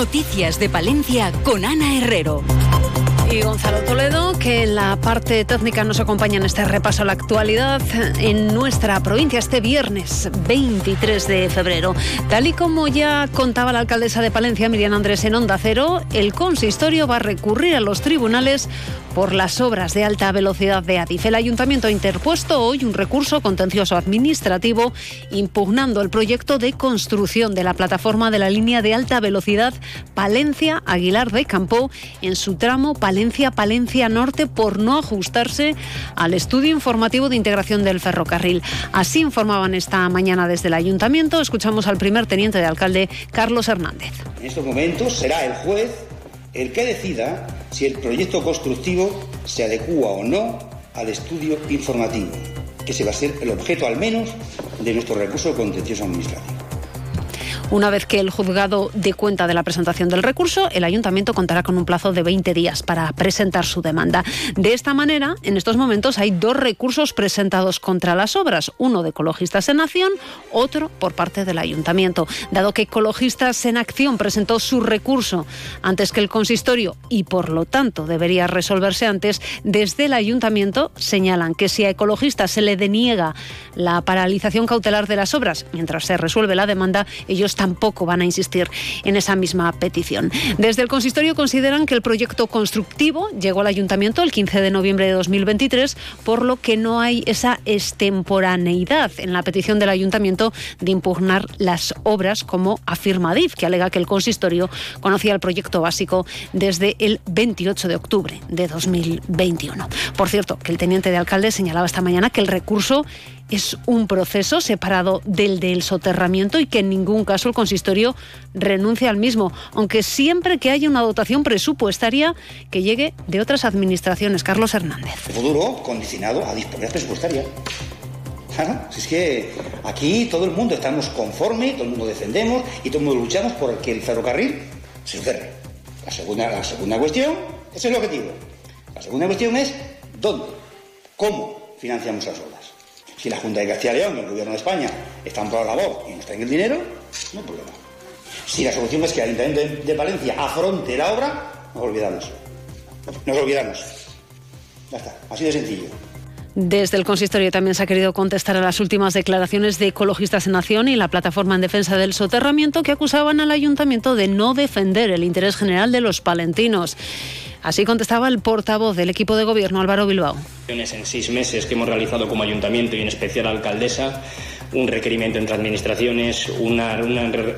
Noticias de Palencia con Ana Herrero y Gonzalo Toledo, que en la parte técnica nos acompaña en este repaso a la actualidad en nuestra provincia este viernes 23 de febrero. Tal y como ya contaba la alcaldesa de Palencia, Miriam Andrés, en Onda Cero, el consistorio va a recurrir a los tribunales por las obras de alta velocidad de Adif. El ayuntamiento ha interpuesto hoy un recurso contencioso administrativo impugnando el proyecto de construcción de la plataforma de la línea de alta velocidad Palencia-Aguilar de Campo en su tramo Palencia-Palencia Norte por no ajustarse al estudio informativo de integración del ferrocarril. Así informaban esta mañana desde el ayuntamiento. Escuchamos al primer teniente de alcalde, Carlos Hernández. En estos momentos será el juez el que decida si el proyecto constructivo se adecúa o no al estudio informativo, que se va a ser el objeto al menos de nuestro recurso contencioso administrativo. Una vez que el juzgado dé cuenta de la presentación del recurso, el ayuntamiento contará con un plazo de 20 días para presentar su demanda. De esta manera, en estos momentos hay dos recursos presentados contra las obras, uno de Ecologistas en Acción, otro por parte del ayuntamiento. Dado que Ecologistas en Acción presentó su recurso antes que el consistorio y por lo tanto debería resolverse antes, desde el ayuntamiento señalan que si a Ecologistas se le deniega la paralización cautelar de las obras mientras se resuelve la demanda, ellos tampoco van a insistir en esa misma petición. Desde el consistorio consideran que el proyecto constructivo llegó al ayuntamiento el 15 de noviembre de 2023, por lo que no hay esa extemporaneidad en la petición del ayuntamiento de impugnar las obras como afirma DIF, que alega que el consistorio conocía el proyecto básico desde el 28 de octubre de 2021. Por cierto, que el teniente de alcalde señalaba esta mañana que el recurso es un proceso separado del del soterramiento y que en ningún caso el consistorio renuncia al mismo, aunque siempre que haya una dotación presupuestaria que llegue de otras administraciones. Carlos Hernández. futuro condicionado a disponibilidad presupuestaria. Si es que aquí todo el mundo estamos conforme, todo el mundo defendemos y todo el mundo luchamos por que el ferrocarril se cierre. La segunda, la segunda cuestión, ese es el objetivo. La segunda cuestión es dónde, cómo financiamos las obras. Si la Junta de Castilla y León y el Gobierno de España están por la labor y nos traen el dinero, no hay problema. Si la solución es que el Ayuntamiento de Valencia afronte la obra, nos olvidamos. Nos olvidamos. Ya está, así de sencillo. Desde el consistorio también se ha querido contestar a las últimas declaraciones de Ecologistas en Nación y la plataforma en defensa del soterramiento que acusaban al ayuntamiento de no defender el interés general de los palentinos. Así contestaba el portavoz del equipo de gobierno, Álvaro Bilbao. En seis meses que hemos realizado como ayuntamiento y en especial alcaldesa, un requerimiento entre administraciones, una,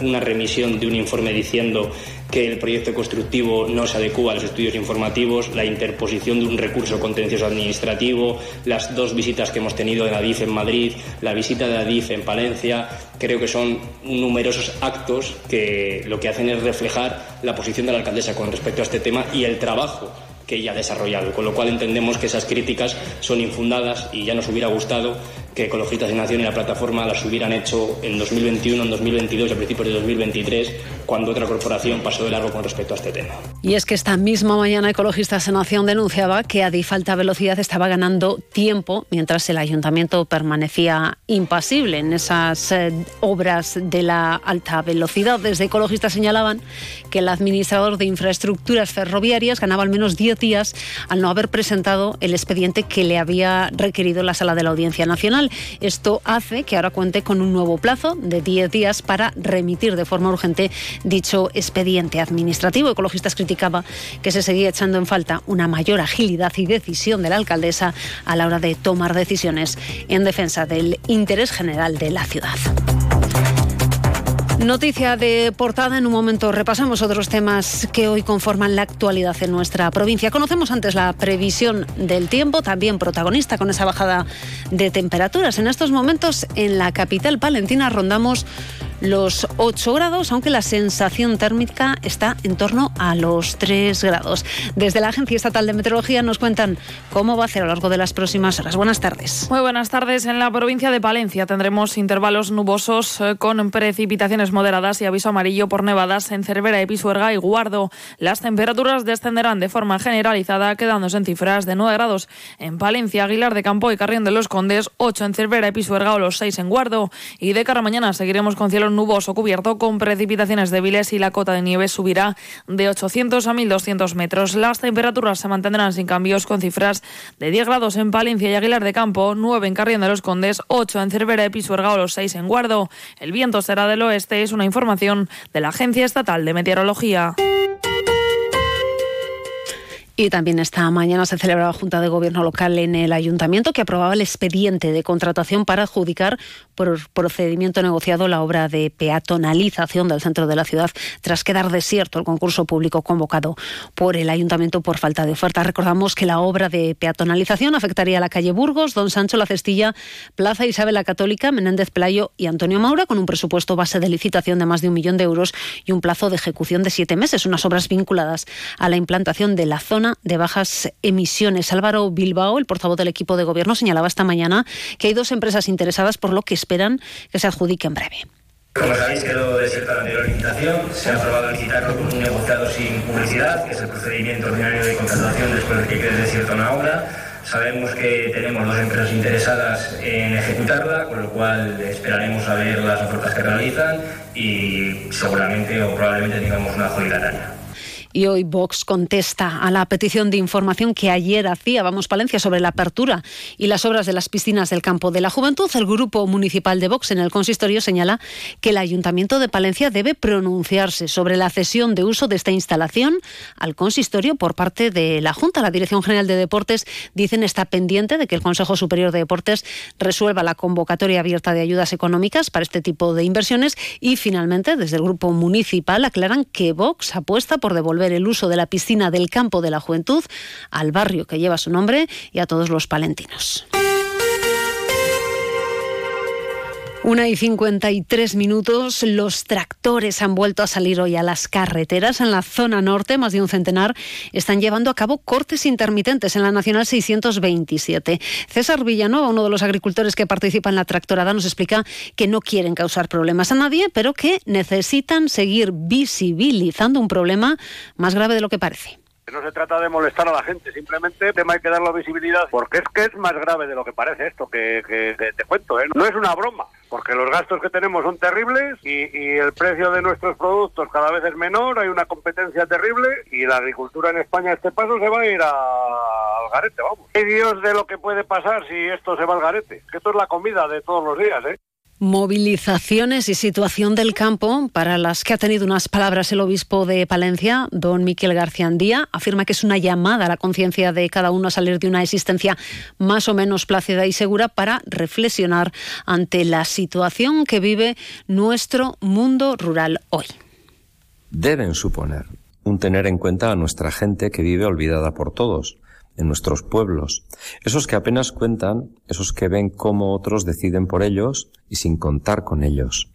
una, remisión de un informe diciendo que el proyecto constructivo no se adecua a los estudios informativos, la interposición de un recurso contencioso administrativo, las dos visitas que hemos tenido de Adif en Madrid, la visita de Adif en Palencia, creo que son numerosos actos que lo que hacen es reflejar la posición de la alcaldesa con respecto a este tema y el trabajo que ella ha desarrollado, con lo cual entendemos que esas críticas son infundadas y ya nos hubiera gustado que Ecologistas de Nación y la plataforma las hubieran hecho en 2021, en 2022 y a principios de 2023, cuando otra corporación pasó de largo con respecto a este tema. Y es que esta misma mañana Ecologistas de Nación denunciaba que a falta velocidad estaba ganando tiempo mientras el ayuntamiento permanecía impasible en esas eh, obras de la alta velocidad. Desde Ecologistas señalaban que el administrador de infraestructuras ferroviarias ganaba al menos 10 días al no haber presentado el expediente que le había requerido la Sala de la Audiencia Nacional. Esto hace que ahora cuente con un nuevo plazo de 10 días para remitir de forma urgente dicho expediente administrativo. Ecologistas criticaba que se seguía echando en falta una mayor agilidad y decisión de la alcaldesa a la hora de tomar decisiones en defensa del interés general de la ciudad. Noticia de portada. En un momento repasamos otros temas que hoy conforman la actualidad en nuestra provincia. Conocemos antes la previsión del tiempo, también protagonista con esa bajada de temperaturas. En estos momentos en la capital palentina rondamos los 8 grados, aunque la sensación térmica está en torno a los 3 grados. Desde la Agencia Estatal de Meteorología nos cuentan cómo va a ser a lo largo de las próximas horas. Buenas tardes. Muy buenas tardes. En la provincia de Palencia tendremos intervalos nubosos eh, con precipitaciones moderadas y aviso amarillo por nevadas en Cervera, Episuerga y Guardo. Las temperaturas descenderán de forma generalizada, quedándose en cifras de 9 grados en Palencia, Aguilar de Campo y Carrión de los Condes, 8 en Cervera, Episuerga o los 6 en Guardo. Y de cara a mañana seguiremos con cielos nuboso cubierto con precipitaciones débiles y la cota de nieve subirá de 800 a 1200 metros. Las temperaturas se mantendrán sin cambios con cifras de 10 grados en Palencia y Aguilar de Campo, 9 en Carrión de los Condes, 8 en Cervera y Pisuerga o los 6 en Guardo. El viento será del oeste, es una información de la Agencia Estatal de Meteorología. Y también esta mañana se celebraba Junta de Gobierno local en el Ayuntamiento que aprobaba el expediente de contratación para adjudicar por procedimiento negociado la obra de peatonalización del centro de la ciudad tras quedar desierto el concurso público convocado por el Ayuntamiento por falta de oferta. Recordamos que la obra de peatonalización afectaría a la calle Burgos, Don Sancho La Cestilla, Plaza Isabel la Católica, Menéndez Playo y Antonio Maura con un presupuesto base de licitación de más de un millón de euros y un plazo de ejecución de siete meses. Unas obras vinculadas a la implantación de la zona de bajas emisiones. Álvaro Bilbao, el portavoz del equipo de gobierno, señalaba esta mañana que hay dos empresas interesadas por lo que esperan que se adjudique en breve. Como sabéis, quedó desierta la anterior licitación. Se ha aprobado licitarlo con un negociado sin publicidad, que es el procedimiento ordinario de contratación después de que quede desierta una obra. Sabemos que tenemos dos empresas interesadas en ejecutarla, con lo cual esperaremos a ver las ofertas que realizan y seguramente o probablemente tengamos una adjudicataria. Y hoy Vox contesta a la petición de información que ayer hacía Vamos Palencia sobre la apertura y las obras de las piscinas del campo de la juventud. El grupo municipal de Vox en el consistorio señala que el Ayuntamiento de Palencia debe pronunciarse sobre la cesión de uso de esta instalación al consistorio por parte de la Junta. La Dirección General de Deportes dicen está pendiente de que el Consejo Superior de Deportes resuelva la convocatoria abierta de ayudas económicas para este tipo de inversiones y finalmente desde el grupo municipal aclaran que Vox apuesta por devolver el uso de la piscina del campo de la juventud al barrio que lleva su nombre y a todos los palentinos. Una y 53 minutos, los tractores han vuelto a salir hoy a las carreteras en la zona norte, más de un centenar, están llevando a cabo cortes intermitentes en la Nacional 627. César Villanueva, uno de los agricultores que participa en la tractorada, nos explica que no quieren causar problemas a nadie, pero que necesitan seguir visibilizando un problema más grave de lo que parece. No se trata de molestar a la gente, simplemente tema hay que darle visibilidad, porque es que es más grave de lo que parece esto que, te cuento. ¿eh? No es una broma, porque los gastos que tenemos son terribles y, el precio de nuestros productos cada vez es menor, hay una competencia terrible y la agricultura en España a este paso se va a ir al garete, vamos. ¿Qué Dios de lo que puede pasar si esto se va al garete? Que esto es la comida de todos los días, ¿eh? Movilizaciones y situación del campo para las que ha tenido unas palabras el obispo de Palencia, don Miquel García Andía. Afirma que es una llamada a la conciencia de cada uno a salir de una existencia más o menos plácida y segura para reflexionar ante la situación que vive nuestro mundo rural hoy. Deben suponer un tener en cuenta a nuestra gente que vive olvidada por todos en nuestros pueblos, esos que apenas cuentan, esos que ven cómo otros deciden por ellos y sin contar con ellos.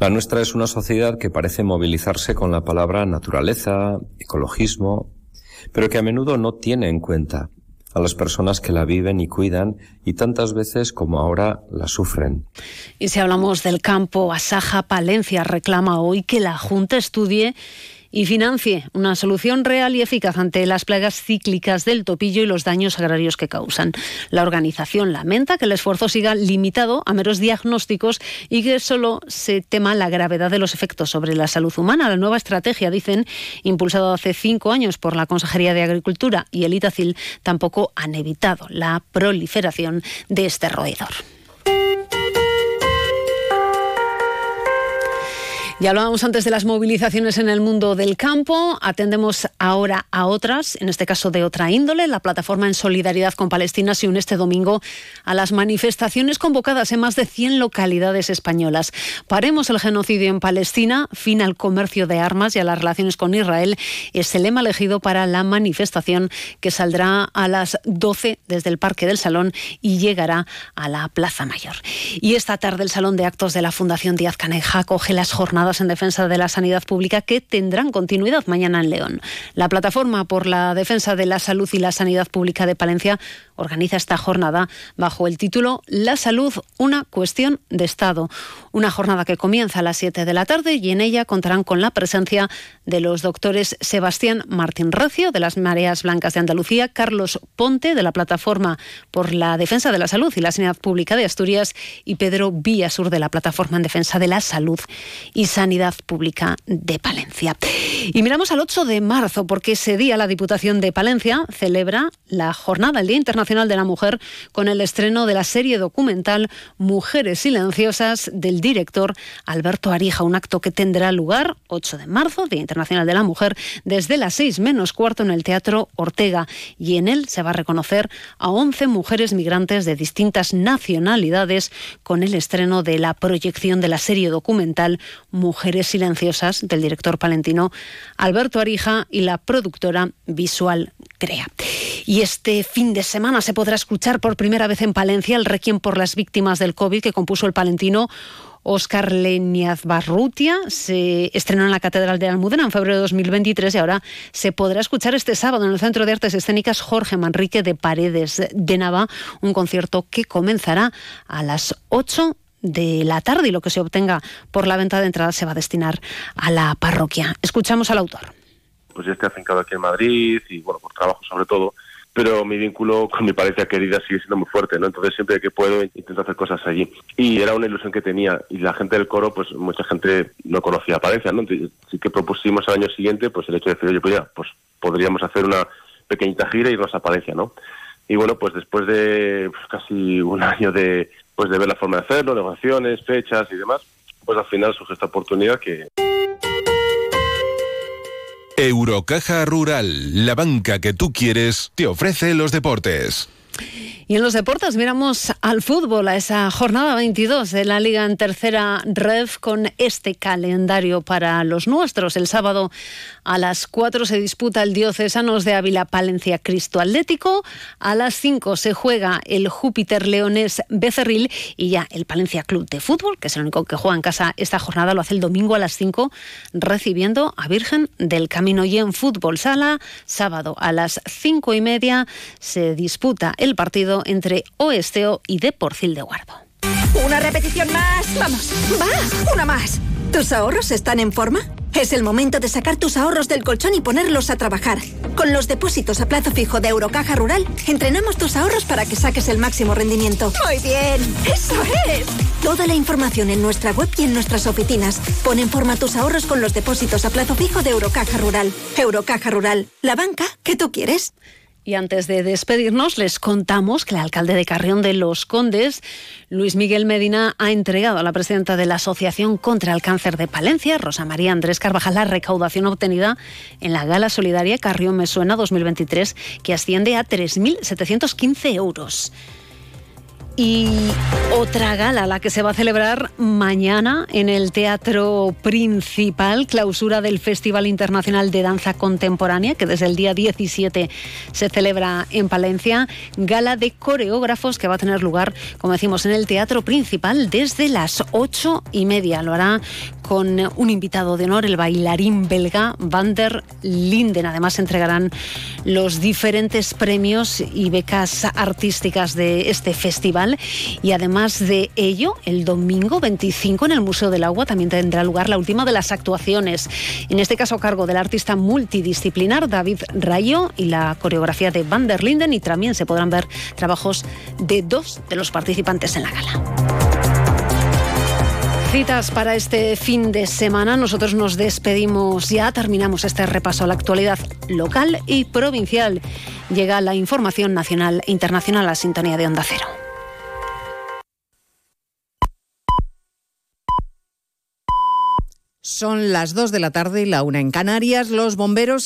La nuestra es una sociedad que parece movilizarse con la palabra naturaleza, ecologismo, pero que a menudo no tiene en cuenta a las personas que la viven y cuidan y tantas veces como ahora la sufren. Y si hablamos del campo, Asaja Palencia reclama hoy que la Junta estudie y financie una solución real y eficaz ante las plagas cíclicas del topillo y los daños agrarios que causan. La organización lamenta que el esfuerzo siga limitado a meros diagnósticos y que solo se tema la gravedad de los efectos sobre la salud humana. La nueva estrategia, dicen, impulsada hace cinco años por la Consejería de Agricultura y el ITACIL, tampoco han evitado la proliferación de este roedor. Ya hablábamos antes de las movilizaciones en el mundo del campo. Atendemos ahora a otras, en este caso de otra índole. La plataforma en solidaridad con Palestina se une este domingo a las manifestaciones convocadas en más de 100 localidades españolas. Paremos el genocidio en Palestina, fin al comercio de armas y a las relaciones con Israel es el lema elegido para la manifestación que saldrá a las 12 desde el Parque del Salón y llegará a la Plaza Mayor. Y esta tarde el Salón de Actos de la Fundación Díaz Caneja acoge las jornadas en defensa de la sanidad pública que tendrán continuidad mañana en León. La plataforma por la defensa de la salud y la sanidad pública de Palencia organiza esta jornada bajo el título La salud, una cuestión de Estado. Una jornada que comienza a las 7 de la tarde y en ella contarán con la presencia de los doctores Sebastián Martín Recio, de las Mareas Blancas de Andalucía, Carlos Ponte, de la Plataforma por la Defensa de la Salud y la Sanidad Pública de Asturias, y Pedro Villasur, de la Plataforma en Defensa de la Salud y Sanidad Pública de Palencia. Y miramos al 8 de marzo, porque ese día la Diputación de Palencia celebra la jornada, el Día Internacional de la Mujer, con el estreno de la serie documental Mujeres Silenciosas del director Alberto Arija, un acto que tendrá lugar 8 de marzo, Día Internacional de la Mujer, desde las 6 menos cuarto en el Teatro Ortega. Y en él se va a reconocer a 11 mujeres migrantes de distintas nacionalidades con el estreno de la proyección de la serie documental Mujeres Silenciosas del director palentino Alberto Arija y la productora Visual Crea. Y este fin de semana se podrá escuchar por primera vez en Palencia el requiem por las víctimas del COVID que compuso el palentino Óscar Leñaz Barrutia. Se estrenó en la Catedral de Almudena en febrero de 2023 y ahora se podrá escuchar este sábado en el Centro de Artes Escénicas Jorge Manrique de Paredes de Nava, un concierto que comenzará a las 8 de la tarde y lo que se obtenga por la venta de entradas se va a destinar a la parroquia. Escuchamos al autor. Pues ya estoy afincado aquí en Madrid y bueno, por trabajo sobre todo, pero mi vínculo con mi pareja querida sigue siendo muy fuerte, ¿no? Entonces siempre que puedo intento hacer cosas allí. Y era una ilusión que tenía y la gente del coro, pues mucha gente no conocía a Palencia, ¿no? Entonces, sí que propusimos al año siguiente, pues el hecho de decir, oye, pues ya, pues podríamos hacer una pequeñita gira y irnos a Palencia, ¿no? Y bueno, pues después de pues, casi un año de, pues de ver la forma de hacerlo, negociaciones, fechas y demás, pues al final surge esta oportunidad que... Eurocaja Rural, la banca que tú quieres, te ofrece los deportes. Y en los deportes miramos al fútbol, a esa jornada 22 de la Liga en tercera red con este calendario para los nuestros. El sábado a las 4 se disputa el Diocesanos de Ávila Palencia Cristo Atlético. A las 5 se juega el Júpiter Leones Becerril y ya el Palencia Club de Fútbol, que es el único que juega en casa esta jornada, lo hace el domingo a las 5 recibiendo a Virgen del Camino. Y en Fútbol Sala, sábado a las 5 y media se disputa el partido entre Oesteo y Deporcil de Guardo. Una repetición más. Vamos. Va. Una más. ¿Tus ahorros están en forma? Es el momento de sacar tus ahorros del colchón y ponerlos a trabajar. Con los depósitos a plazo fijo de Eurocaja Rural, entrenamos tus ahorros para que saques el máximo rendimiento. Muy bien. Eso es. Toda la información en nuestra web y en nuestras oficinas. Pon en forma tus ahorros con los depósitos a plazo fijo de Eurocaja Rural. Eurocaja Rural, la banca que tú quieres. Y antes de despedirnos, les contamos que el alcalde de Carrión de los Condes, Luis Miguel Medina, ha entregado a la presidenta de la Asociación contra el Cáncer de Palencia, Rosa María Andrés Carvajal, la recaudación obtenida en la Gala Solidaria Carrión Me Suena 2023, que asciende a 3.715 euros. Y otra gala, la que se va a celebrar mañana en el Teatro Principal, clausura del Festival Internacional de Danza Contemporánea, que desde el día 17 se celebra en Palencia. Gala de coreógrafos que va a tener lugar, como decimos, en el Teatro Principal desde las ocho y media. Lo hará con un invitado de honor, el bailarín belga Van der Linden. Además, entregarán los diferentes premios y becas artísticas de este festival. Y además de ello, el domingo 25 en el Museo del Agua también tendrá lugar la última de las actuaciones. En este caso, a cargo del artista multidisciplinar David Rayo y la coreografía de Van der Linden. Y también se podrán ver trabajos de dos de los participantes en la gala. Citas para este fin de semana. Nosotros nos despedimos ya, terminamos este repaso a la actualidad local y provincial. Llega la información nacional e internacional a sintonía de Onda Cero. Son las 2 de la tarde y la una en Canarias. Los bomberos